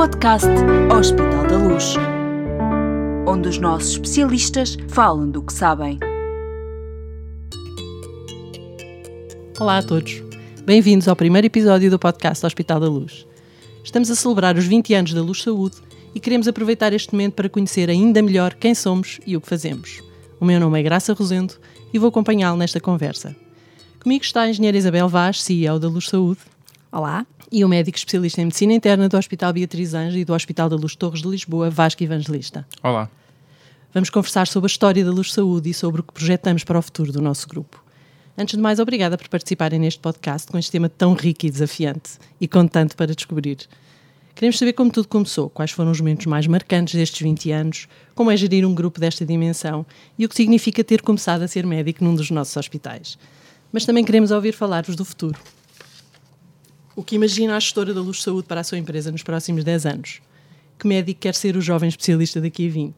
podcast Hospital da Luz, onde os nossos especialistas falam do que sabem. Olá a todos. Bem-vindos ao primeiro episódio do podcast Hospital da Luz. Estamos a celebrar os 20 anos da Luz Saúde e queremos aproveitar este momento para conhecer ainda melhor quem somos e o que fazemos. O meu nome é Graça Rosendo e vou acompanhá-lo nesta conversa. Comigo está a engenheira Isabel Vaz, CEO da Luz Saúde. Olá. E o médico especialista em medicina interna do Hospital Beatriz Anjo e do Hospital da Luz Torres de Lisboa, Vasco Evangelista. Olá. Vamos conversar sobre a história da Luz Saúde e sobre o que projetamos para o futuro do nosso grupo. Antes de mais, obrigada por participarem neste podcast com este tema tão rico e desafiante e com tanto para descobrir. Queremos saber como tudo começou, quais foram os momentos mais marcantes destes 20 anos, como é gerir um grupo desta dimensão e o que significa ter começado a ser médico num dos nossos hospitais. Mas também queremos ouvir falar-vos do futuro. O que imagina a gestora da Luz Saúde para a sua empresa nos próximos 10 anos? Que médico quer ser o jovem especialista daqui a 20?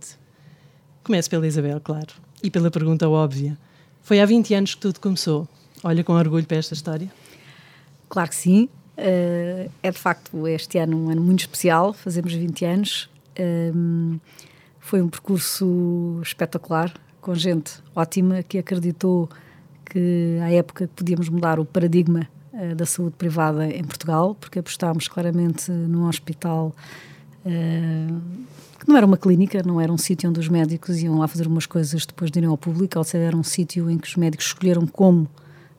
Começo pela Isabel, claro, e pela pergunta óbvia. Foi há 20 anos que tudo começou. Olha com orgulho para esta história? Claro que sim. Uh, é de facto este ano um ano muito especial, fazemos 20 anos. Um, foi um percurso espetacular, com gente ótima que acreditou que à época podíamos mudar o paradigma uh, da saúde privada em Portugal, porque apostámos claramente num hospital uh, que não era uma clínica, não era um sítio onde os médicos iam lá fazer umas coisas depois de irem ao público, ou seja, era um sítio em que os médicos escolheram como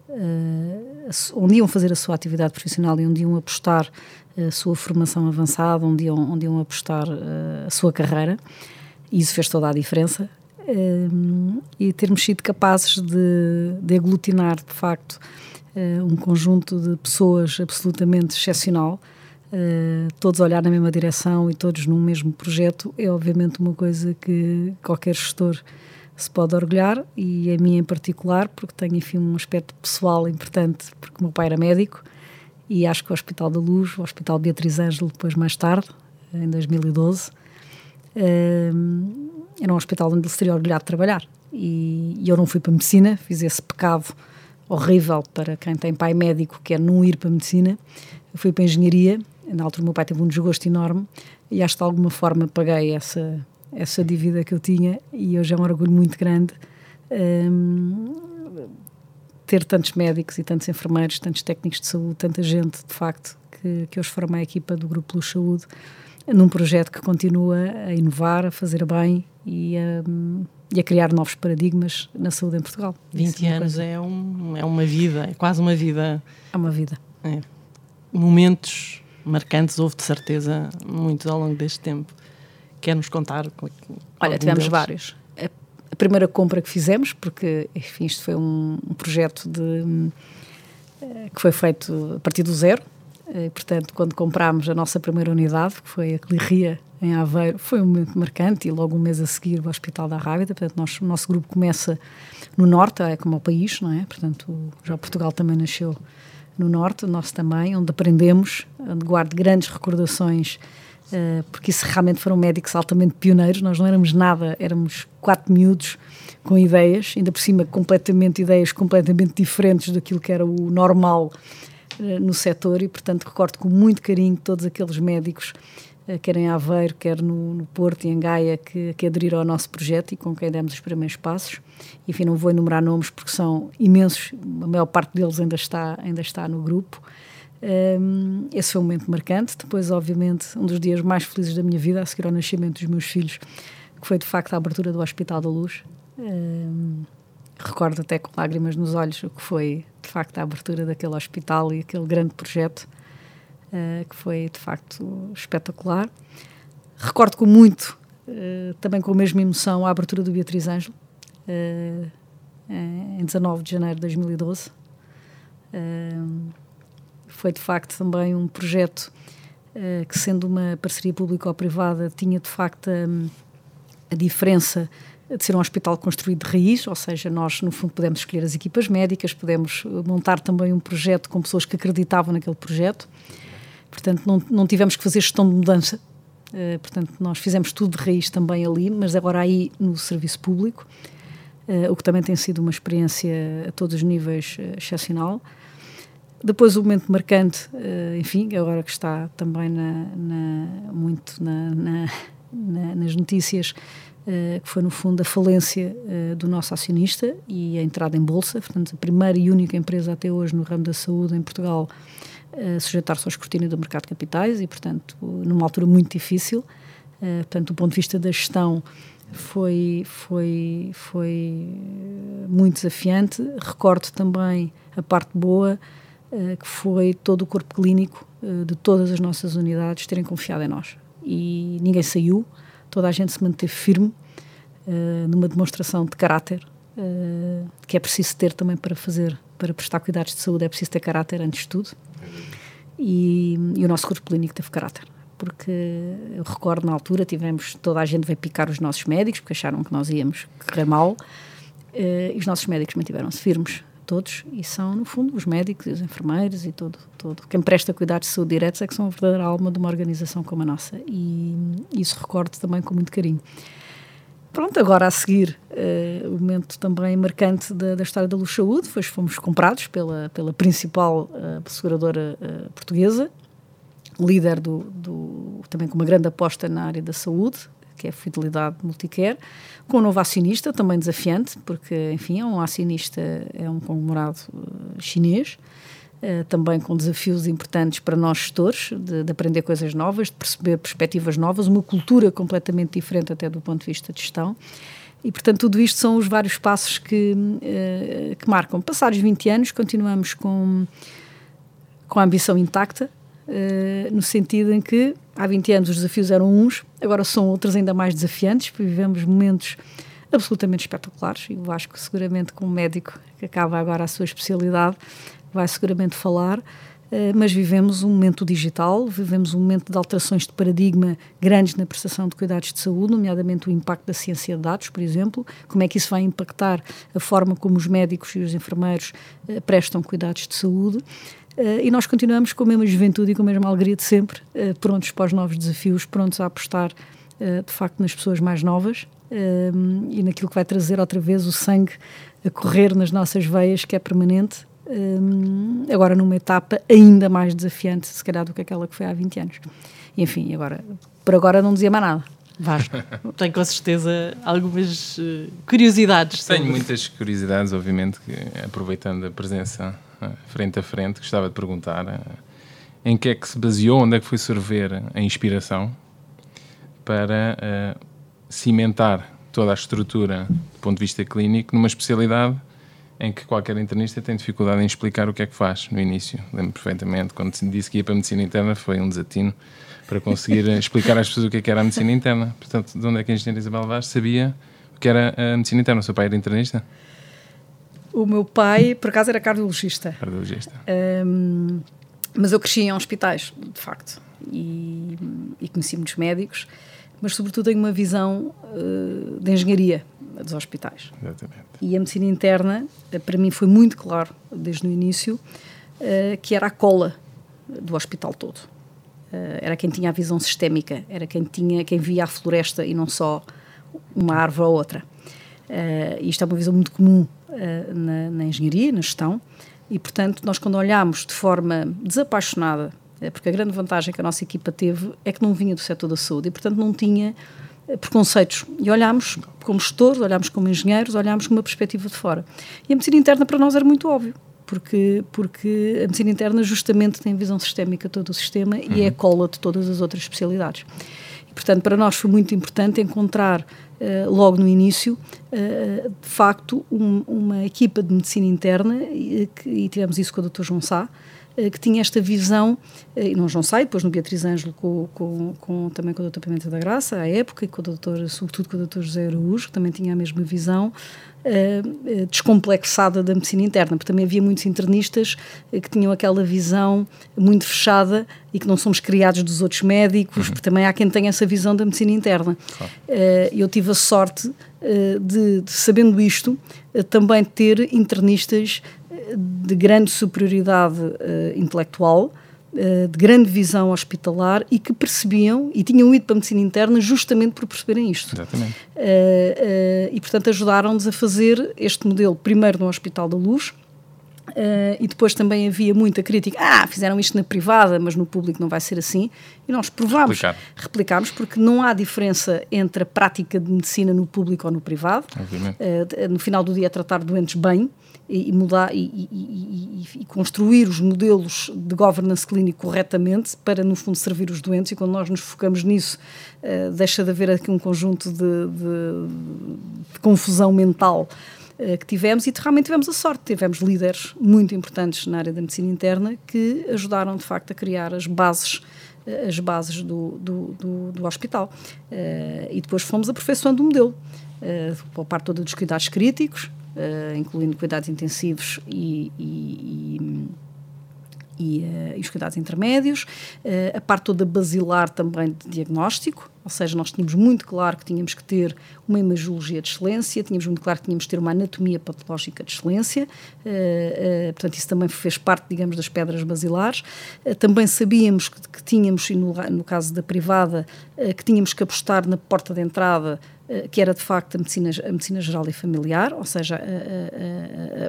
uh, onde iam fazer a sua atividade profissional e onde iam apostar a sua formação avançada, onde iam, onde iam apostar a sua carreira. E isso fez toda a diferença. E termos sido capazes de, de aglutinar, de facto, um conjunto de pessoas absolutamente excepcional, uh, todos olhar na mesma direção e todos num mesmo projeto, é obviamente uma coisa que qualquer gestor se pode orgulhar e a mim em particular, porque tenho, enfim, um aspecto pessoal importante, porque o meu pai era médico e acho que o Hospital da Luz, o Hospital Beatriz Ângelo, depois mais tarde, em 2012, era um hospital onde ele seria orgulhado de trabalhar. E, e eu não fui para a medicina, fiz esse pecado horrível para quem tem pai médico, que é não ir para a medicina. Eu fui para a engenharia, na altura o meu pai teve um desgosto enorme e acho que de alguma forma paguei essa, essa dívida que eu tinha e hoje é um orgulho muito grande um, ter tantos médicos e tantos enfermeiros, tantos técnicos de saúde, tanta gente, de facto, que, que hoje forma a equipa do Grupo Luz Saúde num projeto que continua a inovar, a fazer bem e a, e a criar novos paradigmas na saúde em Portugal. 20 é anos é, um, é uma vida, é quase uma vida. É uma vida. É. Momentos marcantes houve de certeza muitos ao longo deste tempo. Quer-nos contar? Olha, tivemos deles? vários. A, a, primeira compra que fizemos, porque enfim, isto foi um, um projeto de, eh, que foi feito a partir do zero, e, portanto, quando comprámos a nossa primeira unidade, que foi a Clirria, em Aveiro, foi um momento marcante e logo um mês a seguir o Hospital da Rábida. Portanto, nós, o nosso grupo começa no Norte, é como o país, não é? Portanto, já Portugal também nasceu no Norte, nosso também, onde aprendemos, onde guardo grandes recordações eh, porque isso realmente foram médicos altamente pioneiros, nós não éramos nada, éramos quatro miúdos com ideias, ainda por cima completamente ideias completamente diferentes daquilo que era o normal uh, no setor e portanto recordo com muito carinho todos aqueles médicos quer em Aveiro, quer no, no Porto e em Gaia que, que aderiram ao nosso projeto e com quem demos os primeiros passos enfim, não vou enumerar nomes porque são imensos, a maior parte deles ainda está, ainda está no grupo um, esse foi um momento marcante. Depois, obviamente, um dos dias mais felizes da minha vida, a seguir ao nascimento dos meus filhos, que foi de facto a abertura do Hospital da Luz. Um, recordo até com lágrimas nos olhos o que foi de facto a abertura daquele hospital e aquele grande projeto, uh, que foi de facto espetacular. Recordo com muito, uh, também com a mesma emoção, a abertura do Beatriz Ângelo, uh, em 19 de janeiro de 2012 foi de facto também um projeto que, sendo uma parceria público-privada, tinha de facto a, a diferença de ser um hospital construído de raiz, ou seja, nós no fundo podemos escolher as equipas médicas, podemos eh, montar também um projeto com pessoas que acreditavam naquele projeto. Portanto, não, não tivemos que fazer gestão de mudança. Uh, portanto, nós fizemos tudo de raiz também ali, mas agora aí no serviço público, uh, o que também tem sido uma experiência a todos os níveis uh, excepcional. Depois o momento marcante, enfim, agora que está também na, na muito na, na, nas notícias, que foi no fundo a falência do nosso acionista e a entrada em bolsa, portanto a primeira e única empresa até hoje no ramo da saúde em Portugal uh, sujeitar-se ao escrutínio do mercado de capitais e portanto numa altura muito difícil, uh, portanto do ponto de vista da gestão foi, foi, foi muito desafiante, recordo também a parte boa que foi todo o corpo clínico de todas as nossas unidades terem confiado em nós. E ninguém saiu, toda a gente se manteve firme numa demonstração de caráter que é preciso ter também para fazer, para prestar cuidados de saúde, é preciso ter caráter antes de tudo. E, e o nosso corpo clínico teve caráter porque eu recordo na altura tivemos toda a gente veio picar os nossos médicos porque acharam que nós íamos correr mal uh, e os nossos médicos mantiveram-se firmes todos e são no fundo os médicos e os enfermeiros e todo todo. Quem presta cuidados de saúde diretos é que são a verdadeira alma de uma organização como a nossa e isso recordo também com muito carinho pronto agora a seguir uh, o momento também marcante da, da história da Luz Saúde foi fomos comprados pela pela principal uh, seguradora uh, portuguesa líder do, do, também com uma grande aposta na área da saúde, que é a Fidelidade Multicare, com um novo acionista, também desafiante, porque, enfim, é um acionista, é um conglomerado chinês, também com desafios importantes para nós gestores, de, de, aprender coisas novas, de perceber perspectivas novas, uma cultura completamente diferente até do ponto de vista de gestão. E, portanto, tudo isto são os vários passos que, uh, que marcam. Passados 20 anos, continuamos com, com a ambição intacta, Uh, no sentido em que há 20 anos os desafios eram uns, agora são outros ainda mais desafiantes, porque vivemos momentos absolutamente espetaculares e o Vasco seguramente como médico que acaba agora a sua especialidade vai seguramente falar, uh, mas vivemos um momento digital, vivemos um momento de alterações de paradigma grandes na prestação de cuidados de saúde, nomeadamente o impacto da ciência de dados, por exemplo, como é que isso vai impactar a forma como os médicos e os enfermeiros uh, prestam cuidados de saúde, Uh, e nós continuamos com a mesma juventude e com a mesma alegria de sempre, prontos para os novos desafios, prontos a apostar de facto nas pessoas mais novas e naquilo que vai trazer outra vez o sangue a correr nas nossas veias, que é permanente, agora numa etapa ainda mais desafiante, se calhar, do que aquela que foi há 20 anos. E, enfim, agora, por agora não dizia mais nada. Vasco, tenho com certeza algumas curiosidades. Tenho muitas curiosidades, obviamente, que, aproveitando a presença frente a frente, gostava de perguntar eh, em que é que se baseou, onde é que foi sorver a inspiração para uh, cimentar toda a estrutura do ponto de vista clínico numa especialidade em que qualquer internista tem dificuldade em explicar o que é que faz no início. Lembro perfeitamente, quando disse que ia para a medicina interna, foi um desatino para conseguir explicar às pessoas o que, é que era a medicina interna. Portanto, de onde é que a engenheira Isabel Vaz sabia o que era a medicina interna? O seu pai era internista? O meu pai, por acaso, era cardiologista. Cardiologista. Um, mas eu cresci em hospitais, de facto, e, e conheci muitos médicos, mas sobretudo tenho uma visão uh, de engenharia dos hospitais. Exatamente. E a medicina interna, uh, para mim, foi muito claro, desde o início, uh, que era a cola do hospital todo. era quem tinha a visão sistémica, era quem, tinha, quem via a floresta e não só uma árvore ou outra. e isto é uma visão muito comum na, na, engenharia, na gestão, e portanto nós quando olhamos de forma desapaixonada, porque a grande vantagem que a nossa equipa teve é que não vinha do setor da saúde e portanto não tinha preconceitos, e olhámos como gestores, olhámos como engenheiros, olhámos com uma perspectiva de fora. E a medicina interna para nós era muito óbvio, porque, porque a medicina interna justamente tem visão sistémica de todo o sistema uhum. e é a cola de todas as outras especialidades. E, portanto, para nós foi muito importante encontrar eh, logo no início, uh, de facto, um, uma equipa de medicina interna, e, e tivemos isso com o Dr. João Sá, uh, que tinha esta visão, e não João Sá, depois no Beatriz Ângelo, com, com, com, também com o Dr. Pimenta da Graça, à época, e com o Dr., sobretudo com o Dr. José Araújo, que também tinha a mesma visão, uh, descomplexada da medicina interna, porque também havia muitos internistas uh, que tinham aquela visão muito fechada e que não somos criados dos outros médicos, uhum. porque também há quem tenha essa visão da medicina interna. eu tive a sorte de, de, sabendo isto, também ter internistas de grande superioridade intelectual, eh, de grande visão hospitalar e que percebiam e tinham ido para a medicina interna justamente por perceberem isto. Exatamente. Uh, uh, e, portanto, ajudaram-nos a fazer este modelo, primeiro no Hospital da Luz, Uh, e depois também havia muita crítica. Ah, fizeram isto na privada, mas no público não vai ser assim. E nós provámos, Replicar. replicámos, porque não há diferença entre a prática de medicina no público ou no privado. Uh, no final do dia é tratar doentes bem e, mudar e, e, e, construir os modelos de governance clínico corretamente para, no fundo, servir os doentes. E quando nós nos focamos nisso, uh, deixa de haver aqui um conjunto de, de, de confusão mental eh, que tivemos e realmente tivemos a sorte, tivemos líderes muito importantes na área da medicina interna que ajudaram de facto a criar as bases eh, as bases do, do, do, do hospital. E depois fomos aperfeiçoando o modelo, uh, a parte toda dos cuidados críticos, uh, incluindo cuidados intensivos e, e, e e, uh, e, os cuidados intermédios, uh, a parte toda basilar também de diagnóstico, ou seja, nós tínhamos muito claro que tínhamos que ter uma imagiologia de excelência, tínhamos muito claro que tínhamos que ter uma anatomia patológica de excelência, uh, portanto, isso também fez parte, digamos, das pedras basilares. também sabíamos que, que tínhamos, e no, no, caso da privada, que tínhamos que apostar na porta de entrada que era de facto a medicina, a medicina geral e familiar, ou seja,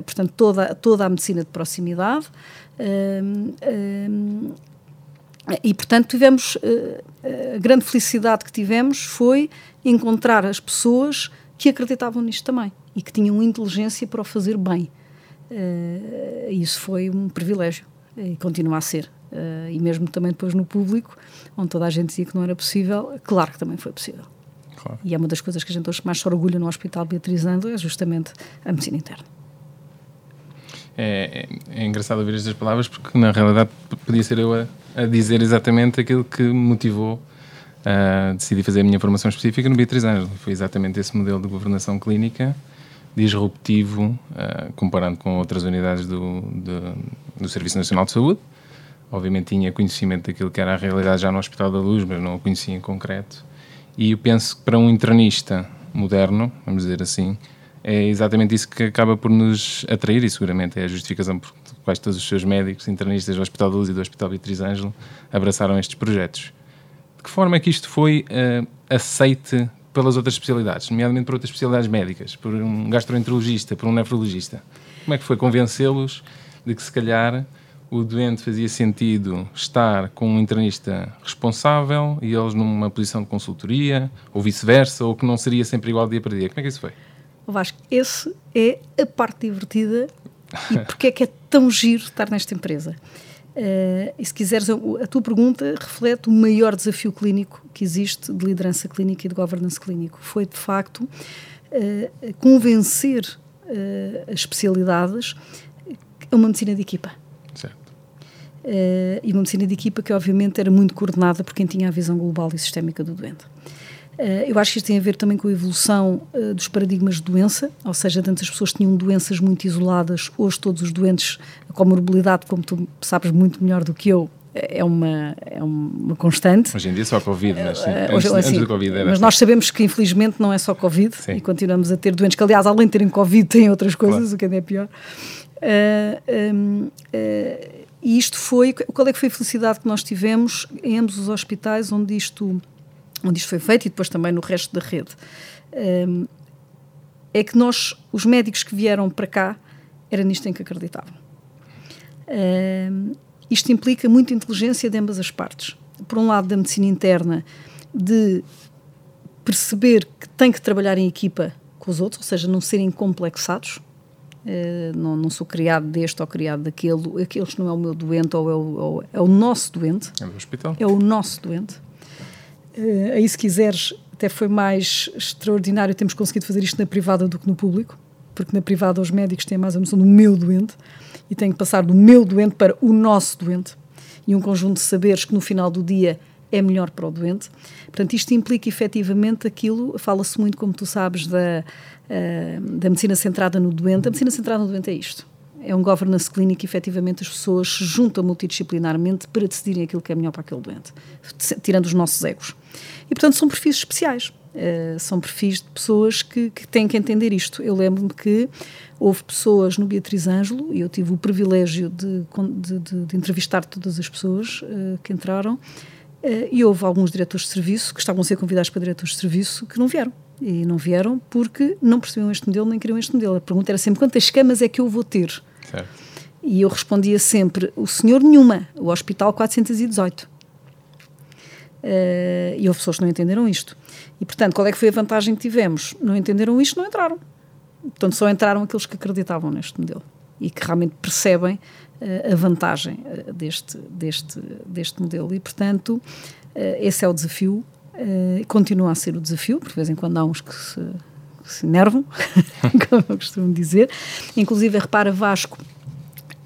portanto, toda, toda a medicina de proximidade e, portanto, tivemos eh, a grande felicidade que tivemos foi encontrar as pessoas que acreditavam nisto também e que tinham inteligência para o fazer bem. Uh, isso foi um privilégio e continua a ser. Uh, e mesmo também depois no público, onde toda a gente dizia que não era possível, claro que também foi possível. Claro. E é uma das coisas que a gente hoje mais se orgulha no Hospital Beatriz Ando, é justamente a medicina interna é, é, engraçado ouvir estas palavras porque na realidade podia ser eu a, a dizer exatamente aquilo que me motivou a decidir fazer a minha formação específica no Beatriz Ângelo. Foi exatamente esse modelo de governação clínica disruptivo, uh, comparando com outras unidades do, do, do, Serviço Nacional de Saúde. Obviamente tinha conhecimento daquilo que era a realidade já no Hospital da Luz, mas não o conhecia em concreto. E eu penso que para um internista moderno, vamos dizer assim, é exatamente isso que acaba por nos atrair e seguramente é a justificação por quais todos os seus médicos, internistas do Hospital da Luz e do Hospital Beatriz Ângelo abraçaram estes projetos. De que forma é que isto foi uh, aceite pelas outras especialidades, nomeadamente por outras especialidades médicas, por um gastroenterologista, por um nefrologista? Como é que foi convencê-los de que se calhar o doente fazia sentido estar com um internista responsável e eles numa posição de consultoria, ou vice-versa, ou que não seria sempre igual dia para dia? Como é que isso foi? Vasco, esse é a parte divertida e porque é que é tão giro estar nesta empresa. Uh, e se quiseres, a tua pergunta reflete o maior desafio clínico que existe de liderança clínica e de governance clínico. Foi, de facto, uh, convencer uh, as especialidades a uma medicina de equipa. Certo. e uma medicina de equipa que, obviamente, era muito coordenada por quem tinha a visão global e sistémica do doente. Uh, eu acho que isto tem a ver também com a evolução uh, dos paradigmas de doença, ou seja, antes as pessoas tinham doenças muito isoladas, hoje todos os doentes com morbilidade, como tu sabes muito melhor do que eu, é uma, é uma constante. Hoje em dia só Covid, mas sim, uh, antes, assim, antes Covid era Mas nós sabemos que infelizmente não é só Covid sim. e continuamos a ter doentes que, aliás, além de terem Covid, têm outras coisas, claro. o que ainda é pior. Um, e isto foi, qual é que foi a felicidade que nós tivemos em ambos os hospitais onde isto onde isto foi feito e depois também no resto da rede, um, é que nós, os médicos que vieram para cá, era nisto em que acreditavam. Um, isto implica muita inteligência de ambas as partes. Por um lado, da medicina interna, de perceber que tem que trabalhar em equipa com os outros, ou seja, não serem complexados. Uh, não, não, sou criado deste ou criado daquele, aqueles não é o meu doente ou é o, ou é o nosso doente. É o hospital. É o nosso doente. Uh, aí, se quiseres, até foi mais extraordinário termos conseguido fazer isto na privada do que no público, porque na privada os médicos têm mais a noção do meu doente e têm que passar do meu doente para o nosso doente e um conjunto de saberes que no final do dia é melhor para o doente. Portanto, isto implica efetivamente aquilo, fala-se muito, como tu sabes, da, uh, da medicina centrada no doente. A medicina centrada no doente é isto é um governance clínico efetivamente as pessoas se juntam multidisciplinarmente para decidirem aquilo que é melhor para aquele doente, tirando os nossos egos. E, portanto, são perfis especiais. Uh, são perfis de pessoas que, que, têm que entender isto. Eu lembro-me que houve pessoas no Beatriz Ângelo, e eu tive o privilégio de, de, de, de entrevistar todas as pessoas uh, que entraram, uh, e houve alguns diretores de serviço que estavam a ser convidados para diretores de serviço que não vieram. E não vieram porque não percebiam este modelo nem queriam este modelo. A pergunta era sempre quantas camas é que eu vou ter? Certo. E eu respondia sempre: o senhor nenhuma, o Hospital 418. Uh, e houve pessoas que não entenderam isto. E, portanto, qual é que foi a vantagem que tivemos? Não entenderam isto, não entraram. Portanto, só entraram aqueles que acreditavam neste modelo e que realmente percebem uh, a vantagem uh, deste, deste, deste modelo. E, portanto, esse é o desafio. continua a ser o desafio, porque de vez em quando há uns que se, se enervam, como eu costumo dizer. Inclusive, repara, Vasco,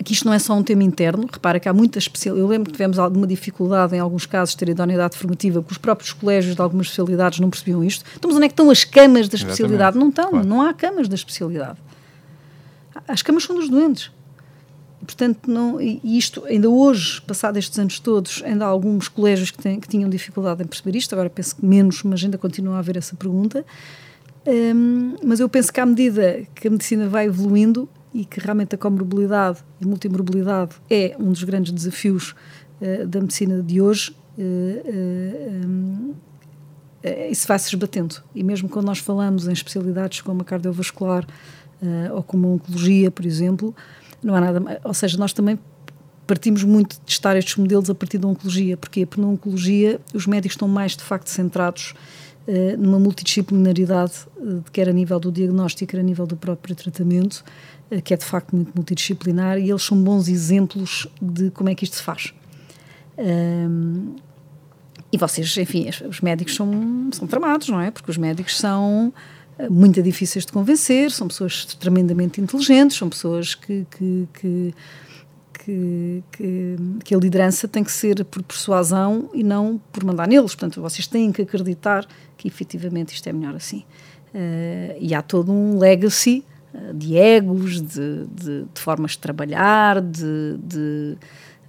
que isto não é só um tema interno, repara que há muitas especialidades. Eu lembro que tivemos alguma dificuldade em alguns casos de ter idoneidade formativa, porque os próprios colégios de algumas especialidades não percebiam isto. Então, mas onde é que estão as camas da especialidade? Exatamente. Não estão, claro. não há camas da especialidade. As camas são dos doentes. Portanto, não, e isto, ainda hoje, passado estes anos todos, ainda há alguns colégios que, têm, que tinham dificuldade em perceber isto, agora penso que menos, mas ainda continua a haver essa pergunta. Um, mas eu penso que à medida que a medicina vai evoluindo, e que realmente a comorbilidade e multimorbilidade é um dos grandes desafios uh, da medicina de hoje, uh, uh, isso vai se esbatendo. E mesmo quando nós falamos em especialidades como a cardiovascular ou como a oncologia, por exemplo, não há nada. Ou seja, nós também partimos muito de testar estes modelos a partir da oncologia. Porquê? Porque na oncologia os médicos estão mais de facto centrados numa multidisciplinaridade, quer a nível do diagnóstico, quer a nível do próprio tratamento, eh, que é de facto muito multidisciplinar, e eles são bons exemplos de como é que isto se faz. E vocês, enfim, os médicos são, são tramados, não é? Porque os médicos são eh, muito difíceis de convencer, são pessoas tremendamente inteligentes, são pessoas que, que, que, que, que, que a liderança tem que ser por persuasão e não por mandar neles. Portanto, vocês têm que acreditar que efetivamente isto é melhor assim. Uh, e há todo um legacy de egos, de, de, de, formas de trabalhar, de, de,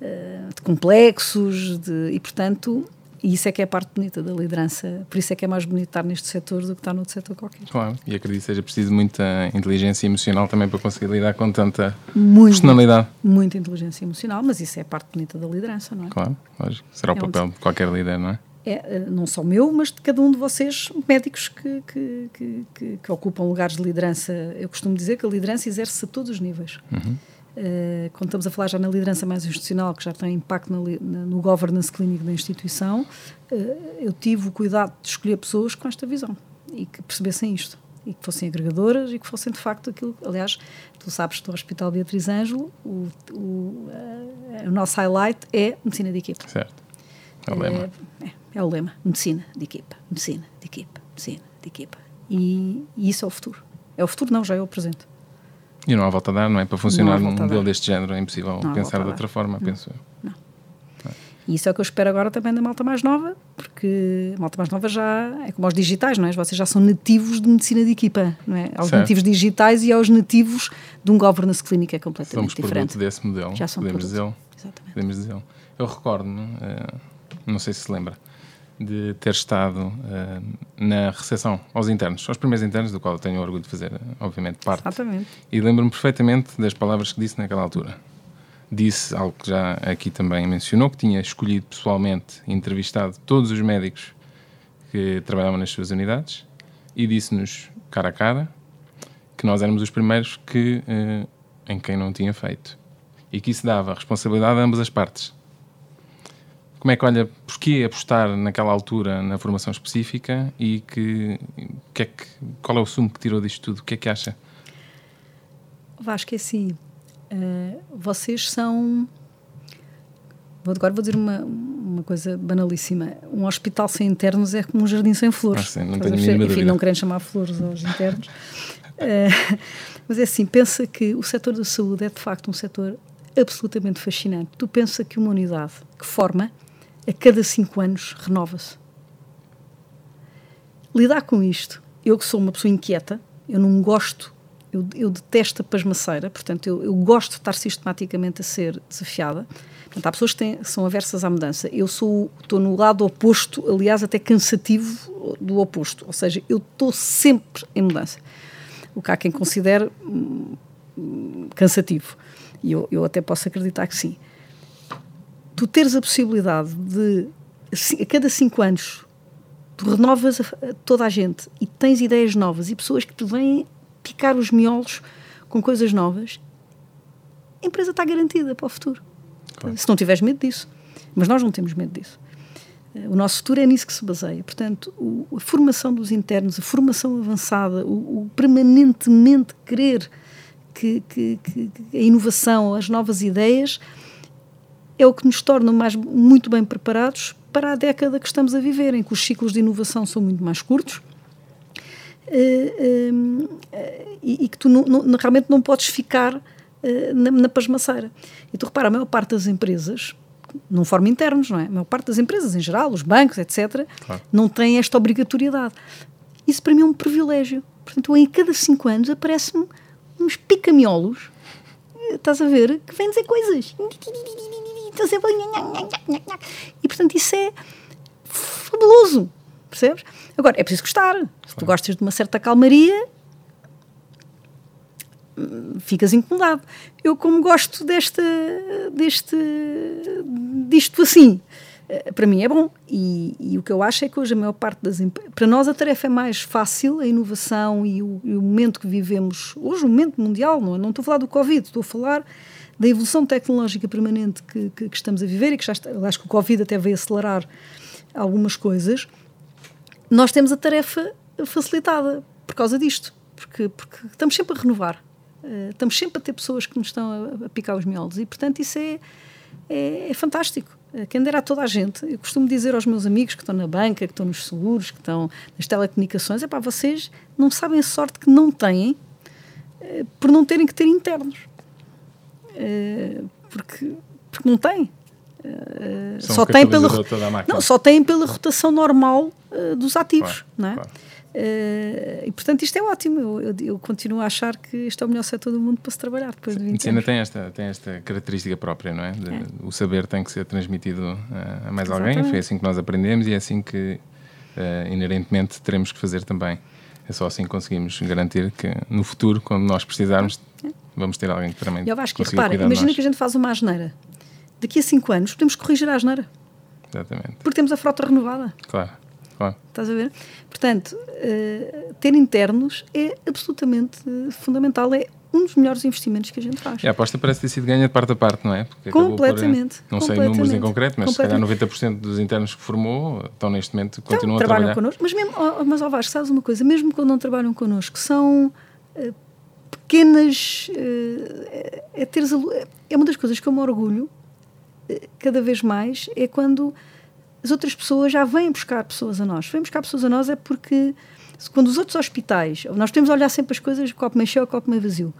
eh, de complexos, e portanto, isso é que é a parte bonita da liderança, por isso é que é mais bonito estar neste setor do que estar noutro setor qualquer. Claro, e acredito que seja preciso muita inteligência emocional também para conseguir lidar com tanta muito, personalidade. Muita inteligência emocional, mas isso é a parte bonita da liderança, não é? Claro, lógico. Será é o papel um... de qualquer líder, não é? é, eh, não só meu, mas de cada um de vocês, médicos que, que, que, que, que ocupam lugares de liderança. Eu costumo dizer que a liderança exerce-se a todos os níveis. Uhum. Uh, quando estamos a falar já na liderança mais institucional, que já tem impacto na, na, no governance clínico da instituição, uh, eu tive o cuidado de escolher pessoas com esta visão e que percebessem isto. E que fossem agregadoras e que fossem de facto aquilo. Aliás, tu sabes que do Hospital Beatriz Ângelo, o, o, uh, o nosso highlight é medicina de equipa. Certo. É o lema. É, é o lema: medicina de equipa, medicina de equipa, medicina de equipa. E, e, isso é o futuro. É o futuro, não, já é o presente. E não há volta a dar, não é? Para funcionar num modelo deste género é impossível não pensar de outra forma, não. penso eu. Não. É. E isso é o que eu espero agora também da malta mais nova, porque a malta mais nova já é como os digitais, não é? Vocês já são nativos de medicina de equipa, não é? Aos certo. nativos digitais e aos nativos de um governance clínico é completamente Somos diferente. Somos desse modelo, já são podemos. Exatamente. Podemos dizer. Eu recordo-me, uh, não sei se se lembra, de ter estado uh, na recepção aos internos, aos primeiros internos, do qual eu tenho orgulho de fazer, obviamente, parte. Exatamente. E lembro-me perfeitamente das palavras que disse naquela altura. Disse algo que já aqui também mencionou, que tinha escolhido pessoalmente, entrevistado todos os médicos que trabalhavam nas suas unidades e disse-nos, cara a cara, que nós éramos os primeiros que, uh, em quem não tinha feito. E que isso dava responsabilidade a ambas as partes como é que olha, porquê apostar naquela altura na formação específica e que, que, é que qual é o sumo que tirou disto tudo? O que é que acha? Vasco, é assim, uh, vocês são. Vou, agora vou dizer uma, uma coisa banalíssima. Um hospital sem internos é como um jardim sem flores. Ah, sim, não tenho Enfim, dúvida. não querendo chamar flores aos internos. uh, mas é assim, pensa que o setor da saúde é de facto um setor absolutamente fascinante. Tu pensa que uma unidade que forma a cada cinco anos renova-se. Lidar com isto, eu que sou uma pessoa inquieta, eu não gosto, eu, eu detesto a pasmaceira, portanto, eu, eu, gosto de estar sistematicamente a ser desafiada. Portanto, há pessoas que têm, são aversas à mudança. Eu sou, estou no lado oposto, aliás, até cansativo do oposto, ou seja, eu estou sempre em mudança. O que há quem considere hum, cansativo. E eu, eu até posso acreditar que sim tu teres a possibilidade de, a cada cinco anos, tu renovas toda a gente e tens ideias novas e pessoas que te vêm picar os miolos com coisas novas, a empresa está garantida para o futuro. Claro. Se não tiveres medo disso. Mas nós não temos medo disso. O nosso futuro é nisso que se baseia. Portanto, o, a formação dos internos, a formação avançada, o, o permanentemente querer que, que, que, a inovação, as novas ideias, é o que nos torna mais, muito bem preparados para a década que estamos a viver, em que os ciclos de inovação são muito mais curtos uh, uh, e, que tu não, realmente não podes ficar uh, na, na pasmaceira. E tu repara, a maior parte das empresas, não forma internos, não é? A maior parte das empresas em geral, os bancos, etc., claro. não têm esta obrigatoriedade. Isso para mim é um privilégio. Portanto, em cada cinco anos aparece-me uns picamiolos, estás a ver, que vêm dizer coisas. E portanto isso é fabuloso, percebes? Agora, é preciso gostar. Se tu gostas de uma certa calmaria, ficas incomodado. Eu, como gosto desta, deste, disto assim, eh, para mim é bom. E, e, o que eu acho é que hoje a maior parte das para nós a tarefa é mais fácil, a inovação e o, e o momento que vivemos hoje, o momento mundial, não, não estou a falar do Covid, estou a falar da evolução tecnológica permanente que, que, que estamos a viver e que já está, acho que o Covid até veio acelerar algumas coisas. Nós temos a tarefa facilitada por causa disto, porque, porque estamos sempre a renovar, uh, estamos sempre a ter pessoas que nos estão a, a picar os miolos e, portanto, isso é, é, é fantástico. Quem dera a toda a gente, eu costumo dizer aos meus amigos que estão na banca, que estão nos seguros, que estão nas telecomunicações, é para vocês não sabem a sorte que não têm eh, por não terem que ter internos. Eh, porque, porque não têm. só têm pela não só têm pela rotação normal dos ativos, claro, não é? Claro. Uh, e portanto isto é ótimo. Eu, eu, eu, continuo a achar que este é o melhor setor do mundo para se trabalhar depois de 20 anos. tem esta, tem esta característica própria, não é? De, é. O saber tem que ser transmitido a, a mais Exatamente. alguém. Foi assim que nós aprendemos e é assim que uh, inerentemente teremos que fazer também. É só assim que conseguimos garantir que no futuro, quando nós precisarmos. Vamos ter alguém que também. Eu acho que repara, imagina que a gente faz uma asneira. Daqui a 5 anos podemos corrigir a asneira. Exatamente. Porque temos a frota renovada. Claro. Claro. Estás a ver? Portanto, uh, ter internos é absolutamente fundamental. É um dos melhores investimentos que a gente faz. E a aposta parece ter sido ganha de parte a parte, não é? Porque completamente. Por, não sei números em concreto, mas se calhar 90% dos internos que formou estão neste momento, então, continuam a trabalhar. Connosco, mas, mesmo, mas oh Vasco, sabes uma coisa? Mesmo quando não trabalham connosco, são uh, pequenas. Uh, é, teres é uma das coisas que eu me orgulho cada vez mais, é quando as outras pessoas já vêm buscar pessoas a nós. Vêm buscar pessoas a nós é porque quando os outros hospitais, nós temos a olhar sempre as coisas, copo meio cheio ou copo meio vazio.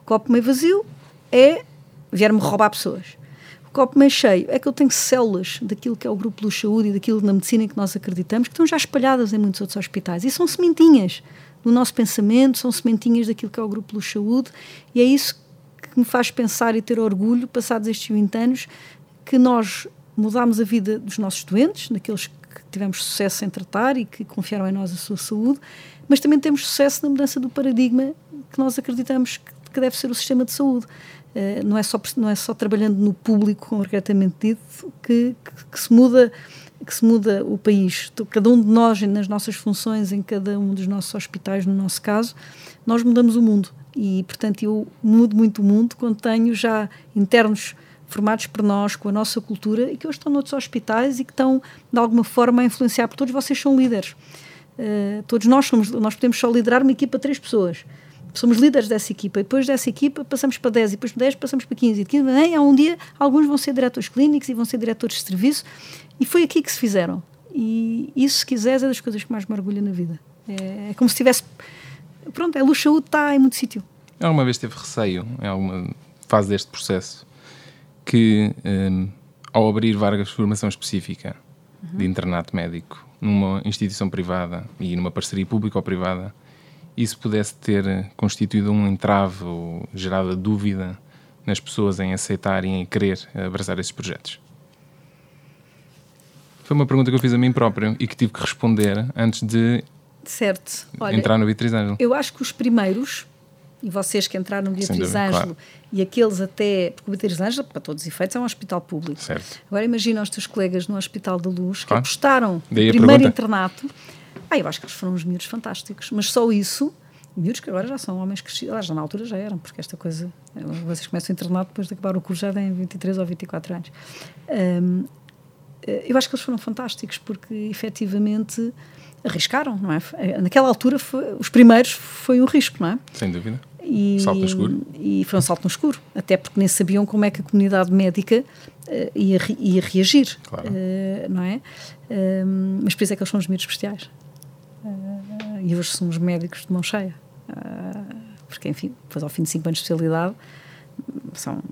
O copo meio vazio é vier-me roubar pessoas. O copo meio cheio é que eu tenho células daquilo que é o grupo Luz Saúde e daquilo na medicina em que nós acreditamos, que estão já espalhadas em muitos outros hospitais. E são sementinhas do nosso pensamento, são sementinhas daquilo que é o grupo Luz Saúde, e é isso que me faz pensar e ter orgulho, passados estes 20 anos, que nós mudámos a vida dos nossos doentes, daqueles que tivemos sucesso em tratar e que confiaram em nós a sua saúde, mas também temos sucesso na mudança do paradigma que nós acreditamos que deve ser o sistema de saúde. Uh, não, é só, não é só trabalhando no público, concretamente dito, que, que, que, se muda que se muda o país. Cada um de nós, nas nossas funções, em cada um dos nossos hospitais, no nosso caso, nós mudamos o mundo. E, portanto, eu mudo muito o mundo quando tenho já internos formados por nós, com a nossa cultura e que hoje estão noutros hospitais e que estão, de alguma forma, a influenciar, porque todos vocês são líderes. Uh, todos nós somos, nós podemos só liderar uma equipa de três pessoas. Somos líderes dessa equipa. E depois dessa equipa passamos para 10 e depois de 10 passamos para 15. E de 15, há um dia alguns vão ser diretores clínicos e vão ser diretores de serviço. E foi aqui que se fizeram. E isso, se quiseres, é das coisas que mais me orgulha na vida. É, é como se tivesse. Pronto, a luz saúde está em muito sítio. Alguma vez teve receio em alguma fase deste processo que, um, ao abrir vagas de formação específica uhum. de internato médico numa instituição privada e numa parceria pública ou privada, isso pudesse ter constituído um entrave ou gerado dúvida nas pessoas em aceitarem e querer abraçar esses projetos? Foi uma pergunta que eu fiz a mim próprio e que tive que responder antes de certo. Olha, entrar no Beatriz Ângelo. Eu acho que os primeiros e vocês que entraram no Beatriz Ângelo claro. e aqueles até. Porque o Beatriz Ângelo, para todos os efeitos, é um hospital público. Certo. Agora imagina os teus colegas no Hospital da Luz que claro. apostaram no primeiro internato. Ah, eu acho que eles foram uns miúdos fantásticos, mas só isso miúdos que agora já são homens crescidos, já na altura já eram, porque esta coisa, vocês começam o internato depois de acabar o curso já têm 23 ou 24 anos. Um, eu acho que eles foram fantásticos porque efetivamente arriscaram, não é? Naquela altura, foi, os primeiros foi um risco, não é? Sem dúvida. E, salto no escuro. E foi um salto no escuro, até porque nem sabiam como é que a comunidade médica uh, ia, ia reagir, claro. uh, não é? Uh, mas por isso é que eles são os miúdos e hoje somos médicos de mão cheia. porque, enfim, depois ao fim de 5 anos de especialidade, são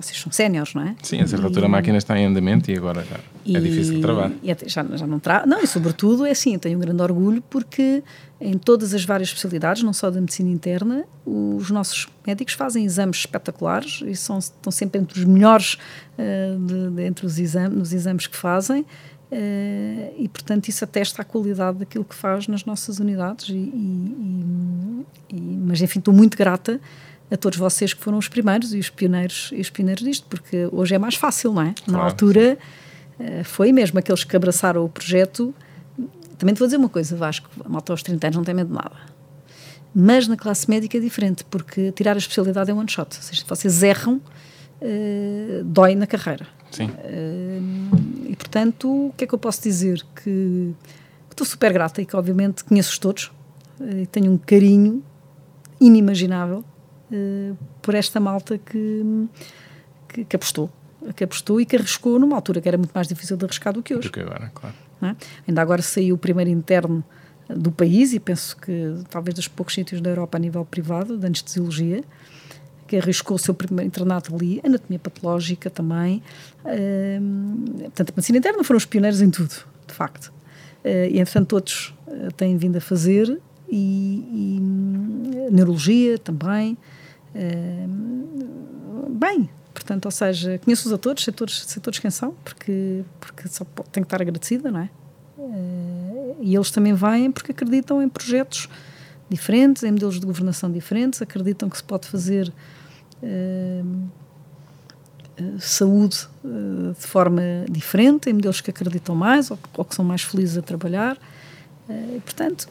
vocês são séniores, não é? Sim, a certa altura a máquina está em andamento e agora já e, é difícil de travar. E já, já não tra Não, e sobretudo é assim, tenho um grande orgulho porque em todas as várias especialidades, não só da medicina interna, os nossos médicos fazem exames espetaculares e são, estão sempre entre os melhores uh, de, de, entre os exames, nos exames que fazem. Uh, e portanto isso atesta a qualidade daquilo que faz nas nossas unidades e, e, e, mas enfim estou muito grata a todos vocês que foram os primeiros e os pioneiros e os pioneiros disto, porque hoje é mais fácil, não é? Claro. Na altura uh, foi mesmo aqueles que abraçaram o projeto. Também te vou dizer uma coisa, Vasco, a malta aos 30 anos não tem medo de nada. Mas na classe médica é diferente, porque tirar a especialidade é one shot. Ou seja, vocês erram, uh, dói na carreira. Sim. Uh, e portanto, o que é que eu posso dizer? Que estou super grata e que obviamente conheço-os todos e tenho um carinho inimaginável por esta malta que, que, que, apostou. Que apostou e que arriscou numa altura que era muito mais difícil de arriscar do que hoje. Do que agora, claro. É? Ainda agora saiu o primeiro interno do país e penso que talvez dos poucos sítios da Europa a nível privado de anestesiologia que arriscou o seu primeiro internato ali, anatomia patológica também. Uh, portanto, a medicina interna foram os pioneiros em tudo, de facto. Uh, e, entretanto, todos uh, têm vindo a fazer, e, e hum, neurologia também, bem, portanto, ou seja, conheço-os a todos, sei todos, sei todos quem são, porque, porque só tenho que estar agradecida, não é? Uh, e eles também vêm porque acreditam em projetos diferentes, em modelos de governação diferentes, acreditam que se pode fazer uh, saúde uh, de forma diferente, em modelos que acreditam mais ou, ou que são mais felizes a trabalhar. e, portanto,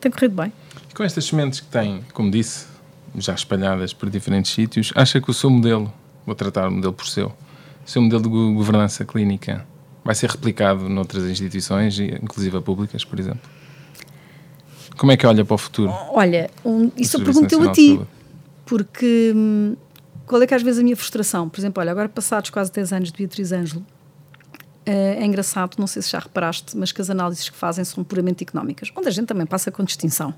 tem corrido bem. E com estas sementes que tem, como disse, já espalhadas por diferentes sítios, acha que o seu modelo, vou tratar o modelo por seu, o seu modelo de governança clínica vai ser replicado noutras instituições, inclusive públicas, por exemplo? Como é que olha para o futuro? Olha, um, isso eu pergunto-lhe a ti, porque hum, qual é que às vezes a minha frustração? Por exemplo, olha, agora passados quase 10 anos de Beatriz Ângelo, é engraçado, não sei se já reparaste, mas que as análises que fazem são puramente económicas, onde a gente também passa com distinção.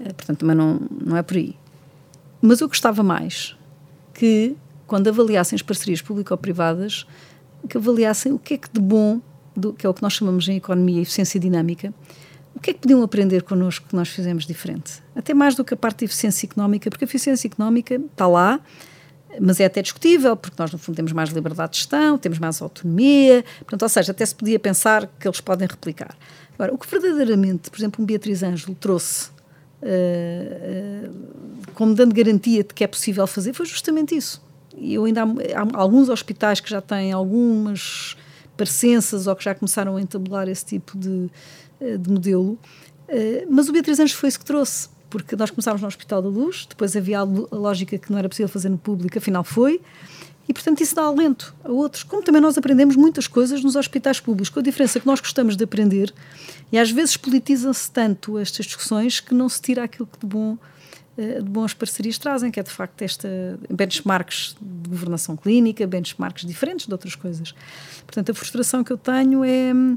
Eh, portanto, também não, não é por aí. Mas eu gostava mais que, quando avaliassem as parcerias público-privadas, que avaliassem o que é que de bom, do, que é o que nós chamamos em economia eficiência dinâmica, o que é que podiam aprender connosco que nós fizemos diferente? Até mais do que a parte de eficiência económica, porque a eficiência económica está lá, mas é até discutível, porque nós, no fundo, temos mais liberdade de gestão, temos mais autonomia, portanto, ou seja, até se podia pensar que eles podem replicar. Agora, o que verdadeiramente, por exemplo, um Beatriz Ângelo trouxe uh, como dando garantia de que é possível fazer, foi justamente isso. E eu ainda há, há alguns hospitais que já têm algumas parecenças ou que já começaram a entabular esse tipo de, de modelo, mas o Beatriz Anjos foi isso que trouxe, porque nós começámos no Hospital da Luz, depois havia a lógica que não era possível fazer no público, afinal foi, e, portanto, isso dá alento a outros. Como também nós aprendemos muitas coisas nos hospitais públicos, com a diferença que nós gostamos de aprender e às vezes politizam-se tanto estas discussões que não se tira aquilo que de bom eh, de boas parcerias trazem, que é de facto esta benchmarks de governação clínica, benchmarks diferentes de outras coisas. Portanto, a frustração que eu tenho é eh,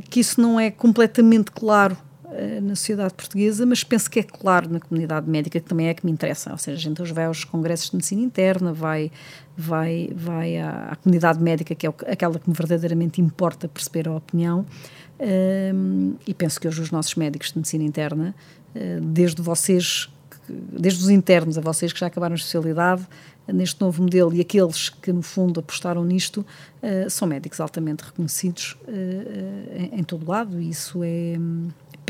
que isso não é completamente claro eh, na sociedade portuguesa, mas penso que é claro na comunidade médica, que também é que me interessa. Ou seja, a gente hoje vai aos congressos de medicina interna, vai, vai, vai à, à comunidade médica, que é aquela que me verdadeiramente importa perceber a opinião. Um, ehm, e penso que hoje os nossos médicos de medicina interna, uh, desde vocês, desde os internos a vocês que já acabaram a especialidade, neste novo modelo e aqueles que, no fundo, apostaram nisto uh, são médicos altamente reconhecidos uh, em, em, todo lado e isso é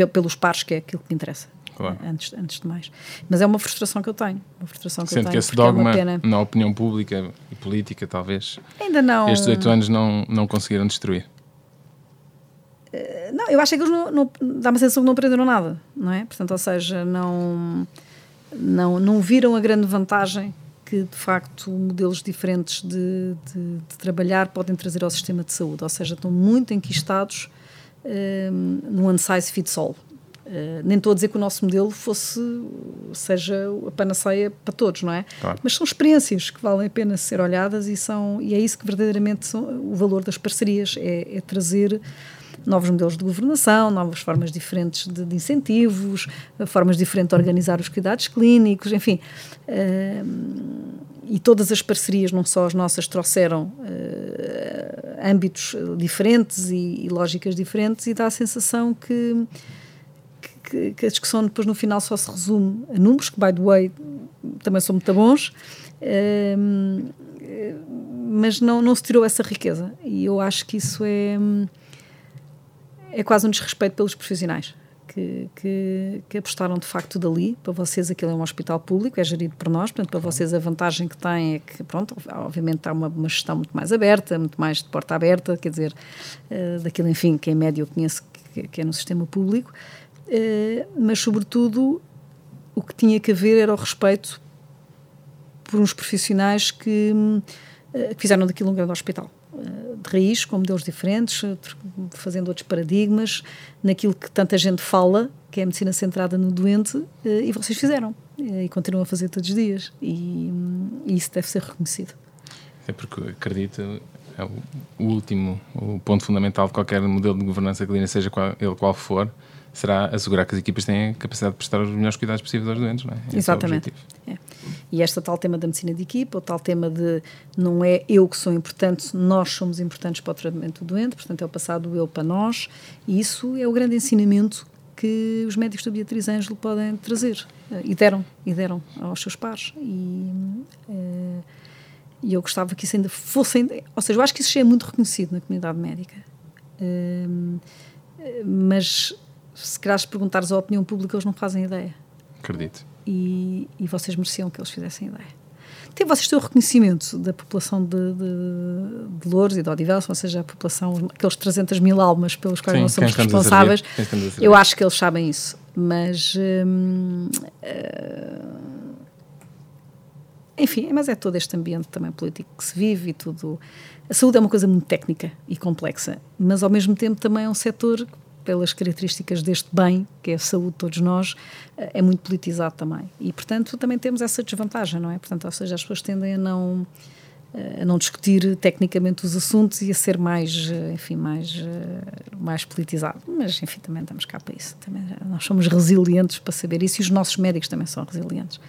pelos pares, que é aquilo que me interessa. Claro. Antes, antes de mais. Mas é uma frustração que eu tenho. Uma frustração que Sendo eu tenho, que esse dogma é na opinião pública e política, talvez, ainda não. Estes oito anos não, não conseguiram destruir. Não, eu acho que eles não, não, dá uma sensação que não aprenderam nada, não é? Portanto, ou seja, não, não, não viram a grande vantagem que, de facto, modelos diferentes de, de, de trabalhar podem trazer ao sistema de saúde. Ou seja, estão muito enquistados um, ehm, no one size fits all. Uh, nem estou a dizer que o nosso modelo fosse, seja a panaceia para todos, não é? Claro. Mas são experiências que valem a pena ser olhadas e, são, e é isso que verdadeiramente são, o valor das parcerias, é, é trazer novos modelos de governação, novas formas diferentes de, de, incentivos, formas diferentes de organizar os cuidados clínicos, enfim. Uh, e todas as parcerias, não só as nossas, trouxeram uh, âmbitos diferentes e, e, lógicas diferentes, e dá a sensação que, que, que, a discussão depois no final só se resume a números, que, by the way, também são muito bons. Uh, mas não, não se tirou essa riqueza e eu acho que isso é é quase um desrespeito pelos profissionais que, que, que, apostaram de facto dali. Para vocês, aquilo é um hospital público, é gerido por nós, portanto, para vocês a vantagem que tem é que, pronto, obviamente há uma, uma gestão muito mais aberta, muito mais de porta aberta, quer dizer, uh, daquilo, enfim, que em média eu conheço que, que é no sistema público, uh, mas sobretudo o que tinha que haver era o respeito por uns profissionais que, uh, que fizeram daquilo um grande hospital de raiz, com modelos diferentes, fazendo outros paradigmas, naquilo que tanta gente fala, que é a medicina centrada no doente, eh, e vocês fizeram. Eh, e continuam a fazer todos os dias. E, e isso deve ser reconhecido. É porque acredito, é o último, o ponto fundamental de qualquer modelo de governança clínica, seja qual, ele qual for, será assegurar que as equipas têm a capacidade de prestar os melhores cuidados possíveis aos doentes, não é? Esse Exatamente. É é. E este tal tema da medicina de equipa, o tal tema de não é eu que sou importante, nós somos importantes para o tratamento do doente, portanto é o passado do eu para nós, e isso é o grande ensinamento que os médicos da Beatriz Ângelo podem trazer, eh, e deram, e deram aos seus pares. E, eh, e eu gostava que isso ainda fosse, ou seja, eu acho que isso já é muito reconhecido na comunidade médica. Eh, mas se calhar se perguntares à opinião pública, eles não fazem ideia. Acredito. E, e vocês mereciam que eles fizessem ideia. Tem vocês têm o reconhecimento da população de, de, de Louros e de Odivelas, ou seja, a população, aqueles 300 mil almas pelos quais Sim, nós somos responsáveis. Eu acho que eles sabem isso. Mas. Hum, uh, enfim, mas é todo este ambiente também político que se vive e tudo. A saúde é uma coisa muito técnica e complexa, mas ao mesmo tempo também é um setor pelas características deste bem, que é a saúde de todos nós, eh, é muito politizado também. E, portanto, também temos essa desvantagem, não é? Portanto, ou seja, as pessoas tendem a não eh, a não discutir tecnicamente os assuntos e a ser mais, eh, enfim, mais, mais politizado. Mas, enfim, também estamos cá para isso. Também, nós somos resilientes para saber isso e os nossos médicos também são resilientes.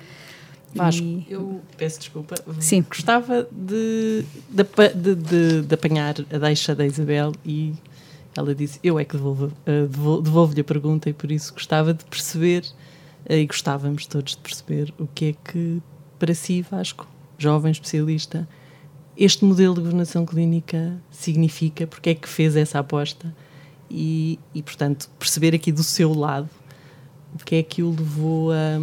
Vasco, e... eu peço desculpa. Sim. Gostava de, de, de, de, apanhar a deixa da Isabel e ela disse: Eu é que devolvo-lhe uh, devolvo a pergunta e por isso gostava de perceber, uh, e gostávamos todos de perceber, o que é que, para si, Vasco, jovem especialista, este modelo de governação clínica significa, porque é que fez essa aposta e, e portanto, perceber aqui do seu lado o que é que o levou a,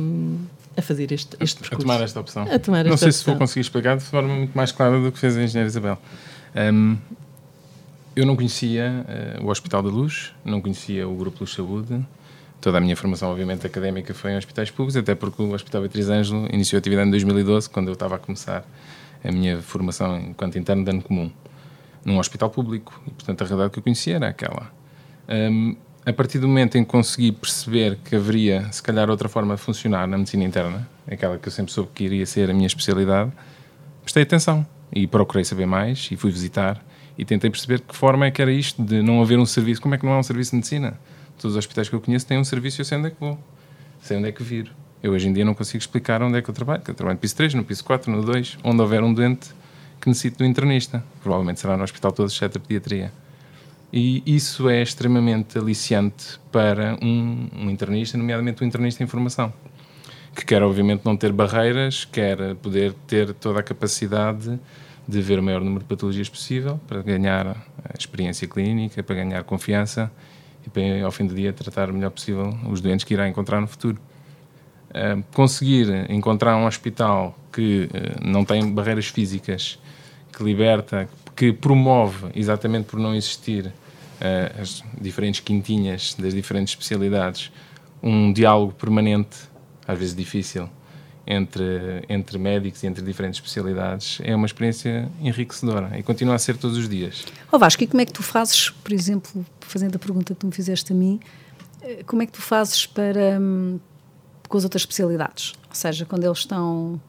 a fazer este, este a, percurso. A tomar esta opção. Tomar esta Não sei opção. se vou conseguir explicar de forma muito mais clara do que fez a engenheira Isabel. Um, eu não conhecia uh, o Hospital da Luz, não conhecia o Grupo Luz Saúde. Toda a minha formação, obviamente, académica foi em hospitais públicos, até porque o Hospital Beatriz Ângelo iniciou a atividade em 2012, quando eu estava a começar a minha formação enquanto interno de ano comum, num hospital público. E, portanto, a realidade que eu conhecia era aquela. Um, a partir do momento em que consegui perceber que haveria, se calhar, outra forma de funcionar na medicina interna, aquela que eu sempre soube que iria ser a minha especialidade, prestei atenção e procurei saber mais e fui visitar e tentei perceber que forma é que era isto de não haver um serviço. Como é que não há um serviço de medicina? Todos os hospitais que eu conheço têm um serviço e eu sei onde é que vou, sei onde é que vir. Eu hoje em dia não consigo explicar onde é que eu trabalho. Eu trabalho no piso 3, no piso 4, no 2, onde houver um doente que necessite do internista. Provavelmente será no hospital todo, exceto a pediatria. E isso é extremamente aliciante para um, um internista, nomeadamente um internista em formação, que quer, obviamente, não ter barreiras, quer poder ter toda a capacidade de ver o maior número de patologias possível para ganhar experiência clínica, para ganhar confiança e para, ao fim do dia, tratar o melhor possível os doentes que irá encontrar no futuro. Uh, conseguir encontrar um hospital que uh, não tem barreiras físicas, que liberta, que promove, exatamente por não existir uh, as diferentes quintinhas das diferentes especialidades, um diálogo permanente, às vezes difícil, entre, entre médicos e entre diferentes especialidades, é uma experiência enriquecedora e continua a ser todos os dias. Ó oh Vasco, e como é que tu fazes, por exemplo, fazendo a pergunta que tu me fizeste a mim, eh, como é que tu fazes para hum, com as outras especialidades? Ou seja, quando eles estão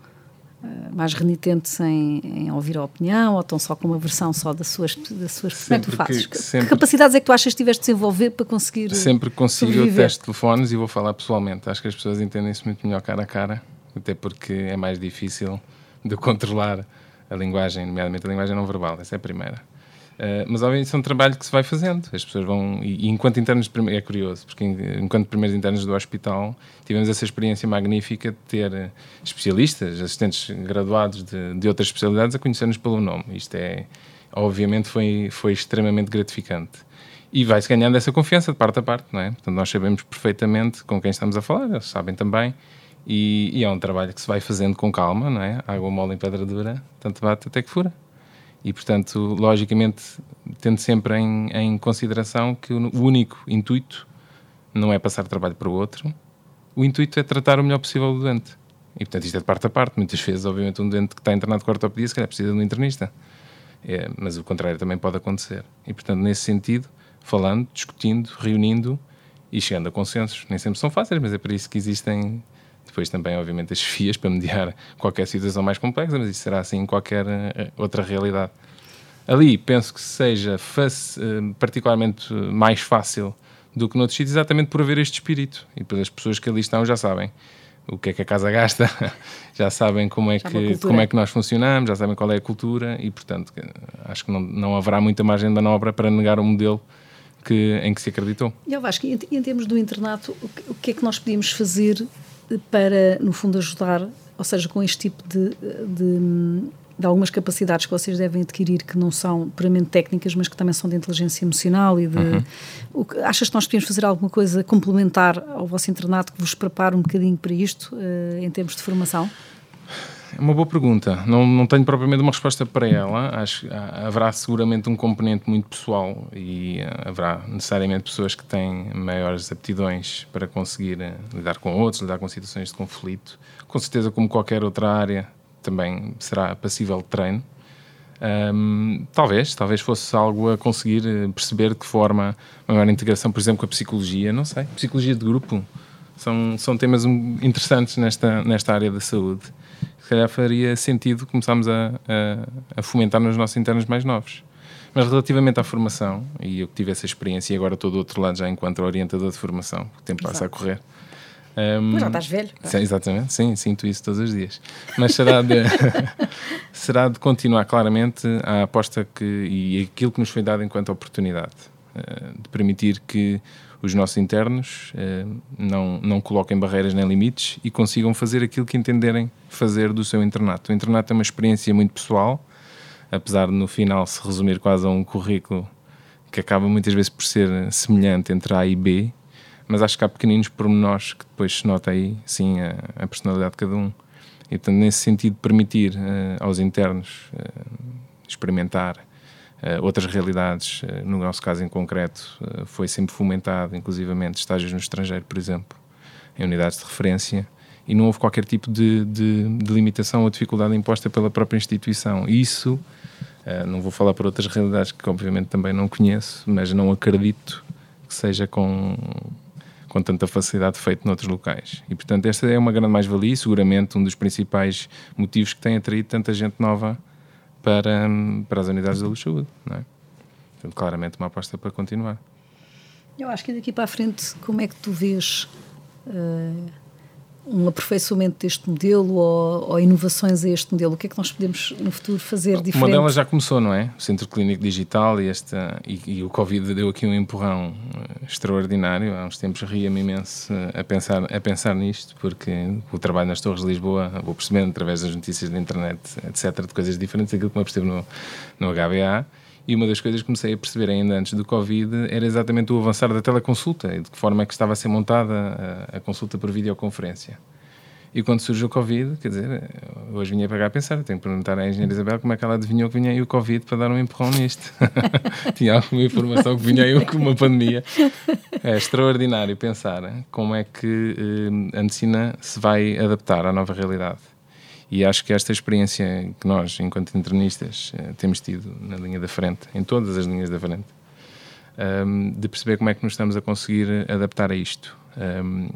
uh, mais renitentes em, em, ouvir a opinião ou estão só com uma versão só das suas, das suas como é que tu fazes? Que, sempre, que capacidades é que tu achas que tiveste de desenvolver para conseguir Sempre consigo eu testo telefones e vou falar pessoalmente. Acho que as pessoas entendem isso muito melhor cara a cara, até porque é mais difícil de controlar a linguagem, nomeadamente a linguagem não verbal. Essa é a primeira. Uh, mas obviamente isso é um trabalho que se vai fazendo. As pessoas vão. E, e enquanto internos. É curioso, porque enquanto primeiros internos do hospital tivemos essa experiência magnífica de ter especialistas, assistentes graduados de, de outras especialidades a conhecer-nos pelo nome. Isto é. Obviamente foi, foi extremamente gratificante. E vai-se ganhando essa confiança de parte a parte, não é? Portanto, nós sabemos perfeitamente com quem estamos a falar, eles sabem também. E, e é um trabalho que se vai fazendo com calma, não é? Água mole em pedra dura, tanto bate até que fura. E, portanto, logicamente, tendo sempre em, em, consideração que o único intuito não é passar trabalho para o outro, o intuito é tratar o melhor possível o doente. E, portanto, isto é de parte a parte. Muitas vezes, obviamente, um doente que está internado com ortopedia, se calhar precisa de um internista. É, mas o contrário também pode acontecer. E, portanto, nesse sentido, falando, discutindo, reunindo e chegando a consensos. Nem sempre são fáceis, mas é para isso que existem depois também, obviamente, as FIAs para mediar qualquer situação mais complexa, mas isso será assim em qualquer uh, outra realidade. Ali penso que seja uh, particularmente mais fácil do que noutros sítios, exatamente por haver este espírito e pelas pessoas que ali estão já sabem o que é que a casa gasta, já sabem como é, que, como é que nós funcionamos, já sabem qual é a cultura e, portanto, acho que não, não haverá muita margem de manobra para negar o modelo que, em que se acreditou. E eu acho que, em, termos do internato, o que, o que é que nós podíamos fazer para, no fundo, ajudar, ou seja, com este tipo de, de, de, algumas capacidades que vocês devem adquirir que não são puramente técnicas, mas que também são de inteligência emocional e de. Uhum. O, achas que nós podemos fazer alguma coisa complementar ao vosso internato que vos prepare um bocadinho para isto, uh, em termos de formação? É uma boa pergunta. Não, não tenho propriamente uma resposta para ela. Acho haverá seguramente um componente muito pessoal e eh, haverá necessariamente pessoas que têm maiores aptidões para conseguir eh, lidar com outros, lidar com situações de conflito. Com certeza, como qualquer outra área, também será passível de treino. Um, talvez, talvez fosse algo a conseguir eh, perceber de que forma maior integração, por exemplo, com a psicologia, não sei, psicologia de grupo. São, são temas interessantes nesta, nesta área da saúde se calhar faria sentido começarmos a, a, a, fomentar nos nossos internos mais novos. Mas relativamente à formação, e eu que tive essa experiência e agora estou do outro lado já enquanto orientador de formação, o tempo Exato. passa a correr. Um, já estás velho. Sim, exatamente, sim, sinto isso todos os dias. Mas será de, será de continuar claramente a aposta que, e aquilo que nos foi dado enquanto oportunidade, uh, de permitir que os nossos internos eh, não, não coloquem barreiras nem limites e consigam fazer aquilo que entenderem fazer do seu internato. O internato é uma experiência muito pessoal, apesar de no final se resumir quase a um currículo que acaba muitas vezes por ser semelhante entre A e B, mas acho que há pequeninos pormenores que depois se nota aí, sim, a, a personalidade de cada um. E, portanto, nesse sentido, permitir uh, aos internos uh, experimentar outras realidades, uh, no nosso caso em concreto, uh, foi sempre fomentado, inclusivamente estágios no estrangeiro, por exemplo, em unidades de referência, e não houve qualquer tipo de, de, de limitação ou dificuldade imposta pela própria instituição. Isso, não vou falar por outras realidades que obviamente também não conheço, mas não acredito que seja com, com tanta facilidade feito noutros locais. E portanto, esta é uma grande mais-valia e seguramente um dos principais motivos que tem atraído tanta gente nova para, para as unidades da luz saúde. Não é? Portanto, claramente uma aposta para continuar. Eu acho que daqui para a frente, como é que tu vês uh, um aperfeiçoamento deste modelo ou, ou, inovações a este modelo? O que é que nós podemos no futuro fazer diferente? Uma delas já começou, não é? O Centro Clínico Digital e, esta, e, e o Covid deu aqui um empurrão eh, extraordinário. Há uns tempos ria-me imenso eh, a pensar, a pensar nisto, porque o trabalho nas Torres de Lisboa, vou percebendo através das notícias da internet, etc., de coisas diferentes daquilo que me apercebo no, no HBA. E uma das coisas que comecei a perceber ainda antes do Covid era exatamente o avançar da teleconsulta e de que forma é que estava a ser montada a, a consulta por videoconferência. E quando surge o Covid, quer dizer, hoje vinha para cá a pensar, tenho que perguntar à engenheira Isabel como é que ela adivinhou que vinha aí o Covid para dar um empurrão nisto. Tinha alguma informação que vinha aí uma pandemia. É extraordinário pensar como é que eh, a medicina se vai adaptar à nova realidade. E acho que esta experiência que nós, enquanto internistas, eh, temos tido na linha da frente, em todas as linhas da frente, um, de perceber como é que nos estamos a conseguir adaptar a isto. Um,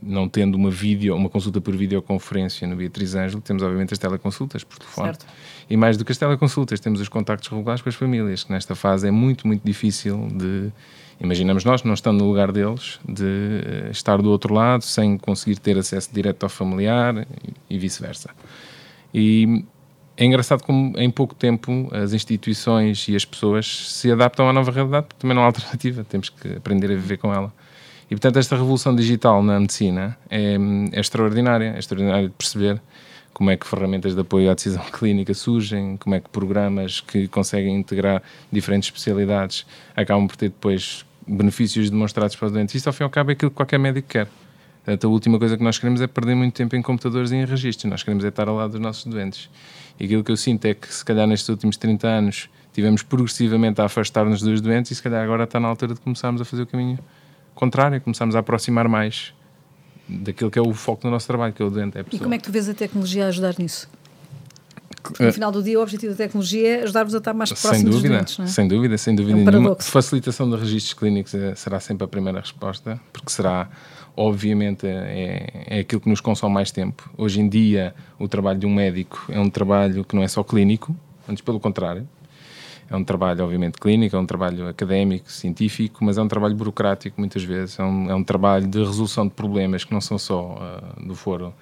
não tendo uma vídeo, uma consulta por videoconferência no Beatriz Ângelo, temos obviamente as teleconsultas por telefone. Certo. E mais do que as teleconsultas, temos os contactos regulares com as famílias, que nesta fase é muito, muito difícil de, imaginamos nós, não estando no lugar deles, de uh, estar do outro lado sem conseguir ter acesso direto ao familiar e, vice-versa. E é engraçado como em pouco tempo as instituições e as pessoas se adaptam à nova realidade, porque também não há alternativa, temos que aprender a viver com ela. E portanto, esta revolução digital na medicina é, é extraordinária, é extraordinária de perceber como é que ferramentas de apoio à decisão clínica surgem, como é que programas que conseguem integrar diferentes especialidades acabam por ter depois benefícios demonstrados para os doentes. Isto, ao fim e ao cabo, é aquilo que qualquer médico quer. Portanto, a última coisa que nós queremos é perder muito tempo em computadores e em registros. Nós queremos é estar ao lado dos nossos doentes. E aquilo que eu sinto é que, se calhar, nestes últimos 30 anos, tivemos progressivamente a afastar-nos dos doentes e, se calhar, agora está na altura de começarmos a fazer o caminho contrário, começamos a aproximar mais daquilo que é o foco do nosso trabalho, que é o doente. É e como é que tu vês a tecnologia a ajudar nisso? Porque, no final do dia, o objetivo da tecnologia é ajudar-vos a estar mais próximos sem dúvida, dos doentes, não é? Sem dúvida, sem dúvida. É um Facilitação de registros clínicos é, será sempre a primeira resposta, porque será, obviamente, é, é aquilo que nos consome mais tempo. Hoje em dia, o trabalho de um médico é um trabalho que não é só clínico, antes pelo contrário, é um trabalho, obviamente, clínico, é um trabalho académico, científico, mas é um trabalho burocrático, muitas vezes. É um, é um trabalho de resolução de problemas que não são só uh, do foro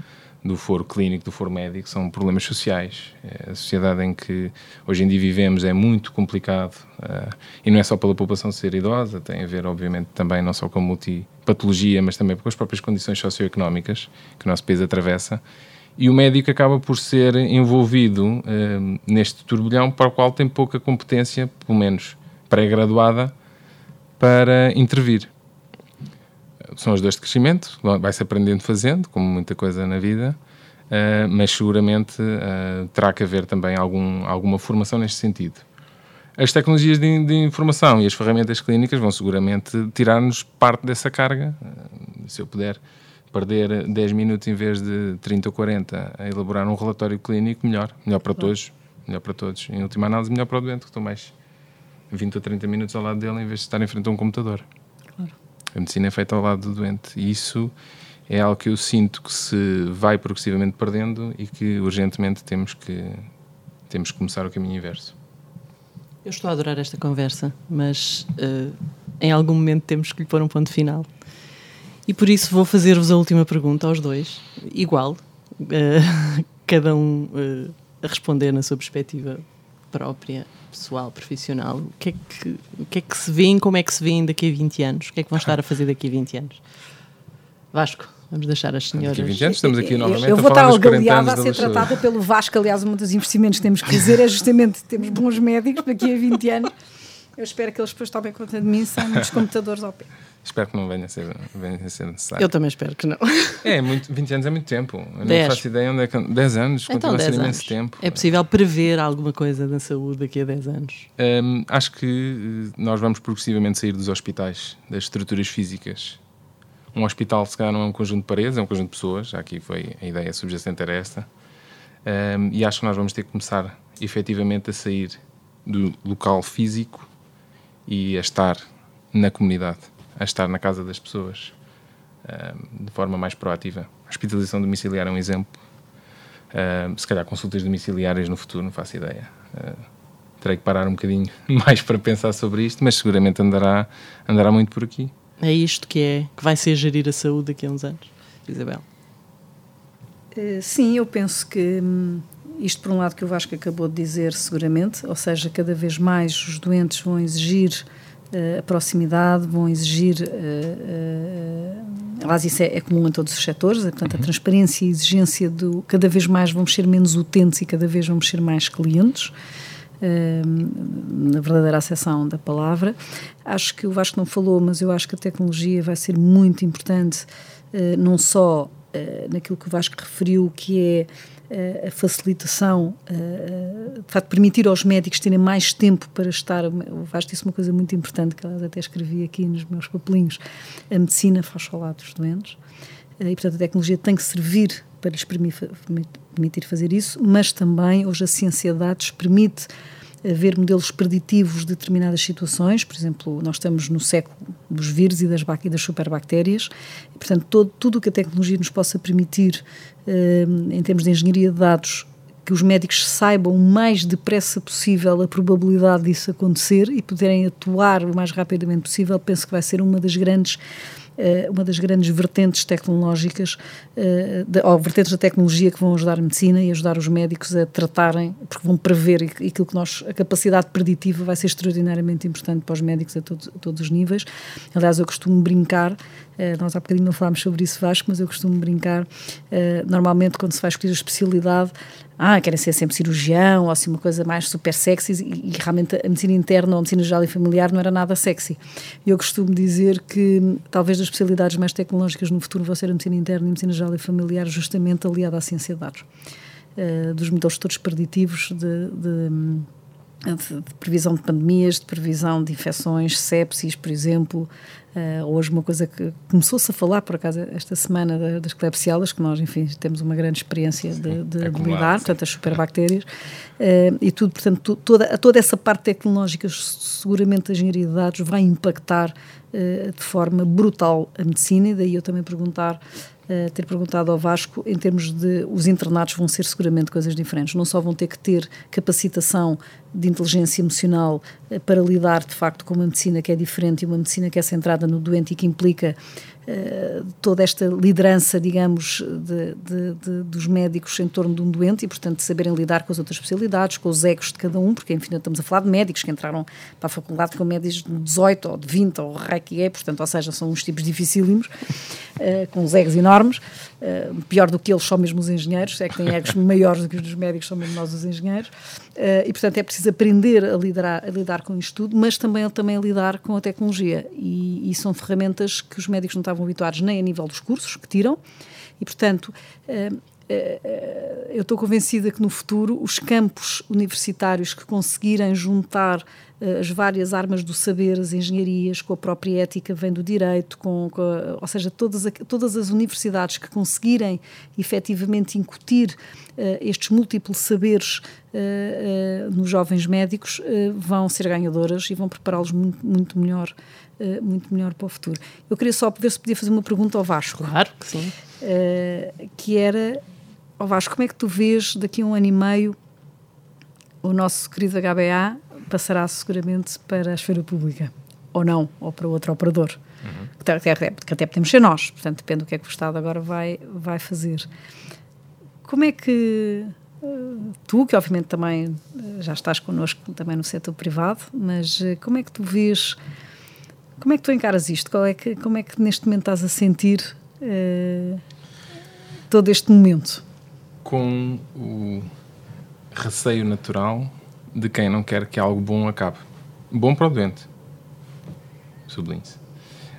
do foro clínico, do foro médico, são problemas sociais. É a sociedade em que hoje em dia vivemos é muito complicado uh, e não é só pela população ser idosa, tem a ver, obviamente, também não só com multipatologia, mas também com as próprias condições socioeconómicas que o nosso país atravessa e o médico acaba por ser envolvido uh, neste turbilhão para o qual tem pouca competência, pelo menos pré-graduada, para intervir. São as dores de crescimento, vai-se aprendendo fazendo, como muita coisa na vida, uh, mas seguramente uh, terá que haver também algum, alguma formação neste sentido. As tecnologias de, de, informação e as ferramentas clínicas vão seguramente tirar-nos parte dessa carga, se eu puder perder 10 minutos em vez de 30 ou 40 a elaborar um relatório clínico, melhor. Melhor para claro. todos. Melhor para todos. Em última análise, melhor para o doente, que estou mais 20 ou 30 minutos ao lado dele em vez de estar em frente a um computador. Claro. A medicina é feita ao lado do doente. E isso é algo que eu sinto que se vai progressivamente perdendo e que urgentemente temos que, temos que começar o caminho inverso. Eu estou a adorar esta conversa, mas uh, em algum momento temos que lhe pôr um ponto final. E por isso vou fazer-vos a última pergunta aos dois, igual, uh, cada um uh, a responder na sua perspectiva própria, pessoal, profissional. O que, é que, o que é que se vêem, como é que se vêem daqui a 20 anos? O que é que vão estar a fazer daqui a 20 anos? Vasco, vamos deixar as senhoras. Daqui a 20 anos estamos aqui novamente Eu vou estar algaleada a ser tratada pelo Vasco. Aliás, um dos investimentos que temos que dizer é justamente temos bons médicos daqui a 20 anos. Eu espero que eles depois tomem conta de mim sem muitos computadores ao pé. Espero que não venha a ser, venha a ser necessário. Eu também espero que não. É, muito, 20 anos é muito tempo. Eu não faço ideia onde é que. 10 anos, então, continua 10 a ser imenso tempo. É possível prever alguma coisa da saúde daqui a 10 anos? Um, acho que eh, nós vamos progressivamente sair dos hospitais, das estruturas físicas. Um hospital, se calhar, não é um conjunto de paredes, é um conjunto de pessoas. Já aqui foi a ideia subjacente era esta. Um, e acho que nós vamos ter que começar efetivamente a sair do local físico e a estar na comunidade a estar na casa das pessoas uh, de forma mais proativa. A hospitalização domiciliar é um exemplo. Uh, se calhar consultas domiciliárias no futuro, não faço ideia. Uh, terei que parar um bocadinho mais para pensar sobre isto, mas seguramente andará, andará muito por aqui. É isto que é que vai ser gerir a saúde daqui a uns anos, Isabel? Uh, sim, eu penso que hum, isto por um lado que o Vasco acabou de dizer seguramente, ou seja, cada vez mais os doentes vão exigir uh, a proximidade, vão exigir. Uh, aliás, isso é, é, comum em todos os setores, portanto, a uhum. transparência e a exigência do. cada vez mais vamos ser menos utentes e cada vez vamos ser mais clientes. na verdadeira acessão da palavra. Acho que o Vasco não falou, mas eu acho que a tecnologia vai ser muito importante, não só naquilo que o Vasco referiu, que é a facilitação, de facto, permitir aos médicos terem mais tempo para estar. O Vasco disse uma coisa muito importante, que até escrevi aqui nos meus papelinhos: a medicina faz falar dos doentes, e portanto a tecnologia tem que servir para lhes permitir fazer isso, mas também hoje a ciência dados permite haver modelos preditivos de determinadas situações, por exemplo, nós estamos no século dos vírus e das, e das superbactérias, e, portanto, todo, tudo o que a tecnologia nos possa permitir eh, em termos de engenharia de dados, que os médicos saibam o mais depressa possível a probabilidade disso acontecer e poderem atuar o mais rapidamente possível, penso que vai ser uma das grandes uma das grandes vertentes tecnológicas, eh, ou vertentes da tecnologia que vão ajudar a medicina e ajudar os médicos a tratarem, porque vão prever aquilo que nós, a capacidade preditiva vai ser extraordinariamente importante para os médicos a todos, a todos os níveis. Aliás, eu costumo brincar, eh, nós há bocadinho não falámos sobre isso, Vasco, mas eu costumo brincar, normalmente quando se vai escolher a especialidade, ah, querem ser sempre cirurgião ou assim uma coisa mais super sexy e, realmente a medicina interna ou a medicina geral e familiar não era nada sexy. Eu costumo dizer que talvez das especialidades mais tecnológicas no futuro vão ser a medicina interna e a medicina geral e familiar justamente aliada à ciência de dados. Uh, dos modelos todos preditivos de, de, de, previsão de pandemias, de previsão de infecções, sepsis, por exemplo, Uh, hoje uma coisa que começou-se a falar, por acaso, esta semana das clepsialas, que nós, enfim, temos uma grande experiência de, de, é de lidar, portanto, as superbactérias, uh, e tudo, portanto, toda, toda essa parte tecnológica, seguramente a engenharia de dados vai impactar uh, de forma brutal a medicina, e daí eu também perguntar Uh, ter perguntado ao Vasco em termos de os internados vão ser seguramente coisas diferentes. Não só vão ter que ter capacitação de inteligência emocional uh, para lidar de facto com uma medicina que é diferente e uma medicina que é centrada no doente e que implica uh, toda esta liderança, digamos, de, de, de, dos médicos em torno de um doente e, portanto, saberem lidar com as outras especialidades, com os egos de cada um, porque, enfim, estamos a falar de médicos que entraram para a faculdade com médios de 18 ou de 20 ou que é, portanto, ou seja, são uns tipos dificílimos, uh, com os egos enormes, pior do que eles, só mesmo os engenheiros, é que têm egos maiores do que os dos médicos, são mesmo nós os engenheiros, e, portanto, é preciso aprender a lidar, a lidar com isto tudo, mas também, também a lidar com a tecnologia, e, e são ferramentas que os médicos não estavam estavam habituados nem a nível dos cursos que tiram, e portanto. Uh, uh, eu estou convencida que no futuro os campos universitários que conseguirem juntar uh, as várias armas do saber, as engenharias, com a própria ética vem do direito, com, com a, ou seja, todas, todas as universidades que conseguirem efetivamente incutir uh, estes múltiplos saberes uh, nos jovens médicos vão ser ganhadoras e vão prepará-los muito, muito melhor uh, muito melhor para o futuro. Eu queria só ver se podia fazer uma pergunta ao Vasco. Claro que sim. Uh, que era, ao Vasco, como é que tu vês daqui a um ano e meio o nosso querido HBA passará seguramente para a esfera pública? Ou não? Ou para outro operador? Uhum. Que, até, que até podemos ser nós, portanto depende do que é que o Estado agora vai, vai fazer. Como é que eh, tu, que obviamente também já estás connosco também no setor privado, mas como é que tu vês como é que tu encaras isto? Qual é que, como é que neste momento estás a sentir uh, todo este momento? Com o receio natural de quem não quer que algo bom acabe. Bom para o doente. Sublinhe-se.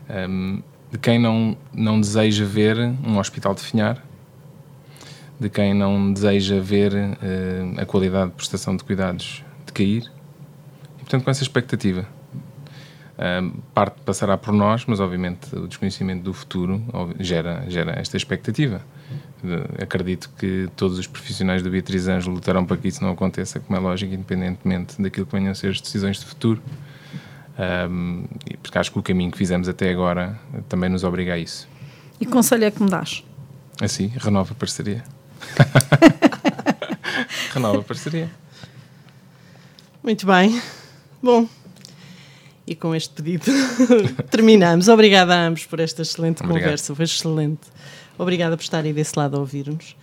Um, de quem não, não deseja ver um hospital definhar, de quem não deseja ver uh, a qualidade de prestação de cuidados decair. E, portanto, com essa expectativa parte passará por nós, mas obviamente o desconhecimento do futuro gera, gera esta expectativa. Acredito que todos os profissionais do Beatriz Anjo lutarão para que isso não aconteça, como é lógico, independentemente daquilo que venham a ser as decisões de futuro. Um, porque acho que o caminho que fizemos até agora também nos obriga a isso. E que conselho é que me dás? Assim, renova a parceria. renova a parceria. Muito bem. Bom, e com este pedido terminamos. Obrigada a ambos por esta excelente Obrigado. conversa, foi excelente. Obrigada por estarem desse lado a ouvir-nos.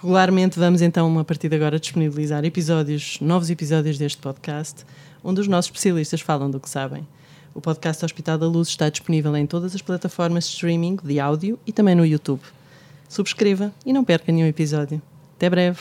Regularmente vamos então, a partir de agora, disponibilizar episódios, novos episódios deste podcast, onde os nossos especialistas falam do que sabem. O podcast Hospital da Luz está disponível em todas as plataformas de streaming de áudio e também no YouTube. Subscreva e não perca nenhum episódio. Até breve!